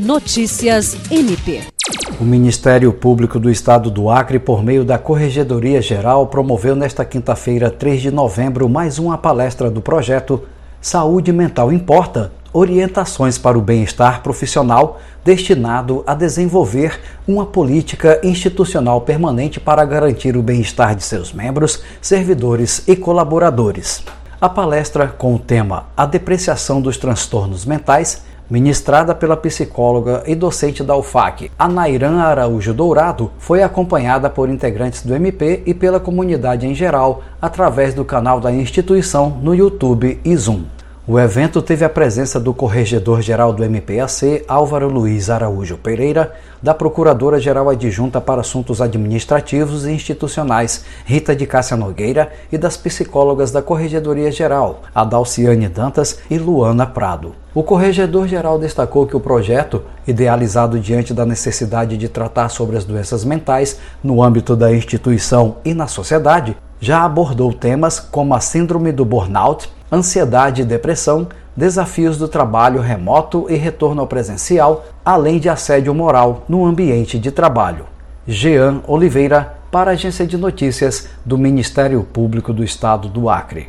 Notícias MP. O Ministério Público do Estado do Acre, por meio da Corregedoria Geral, promoveu nesta quinta-feira, 3 de novembro, mais uma palestra do projeto Saúde Mental Importa orientações para o bem-estar profissional destinado a desenvolver uma política institucional permanente para garantir o bem-estar de seus membros, servidores e colaboradores. A palestra com o tema A Depreciação dos Transtornos Mentais ministrada pela psicóloga e docente da UFAC, Anairan Araújo Dourado, foi acompanhada por integrantes do MP e pela comunidade em geral, através do canal da instituição no YouTube e Zoom. O evento teve a presença do Corregedor-Geral do MPAC, Álvaro Luiz Araújo Pereira, da Procuradora-Geral Adjunta para Assuntos Administrativos e Institucionais, Rita de Cássia Nogueira, e das psicólogas da Corregedoria-Geral, Adalciane Dantas e Luana Prado. O Corregedor-Geral destacou que o projeto, idealizado diante da necessidade de tratar sobre as doenças mentais no âmbito da instituição e na sociedade, já abordou temas como a síndrome do burnout, ansiedade e depressão, desafios do trabalho remoto e retorno ao presencial, além de assédio moral no ambiente de trabalho. Jean Oliveira, para a Agência de Notícias do Ministério Público do Estado do Acre.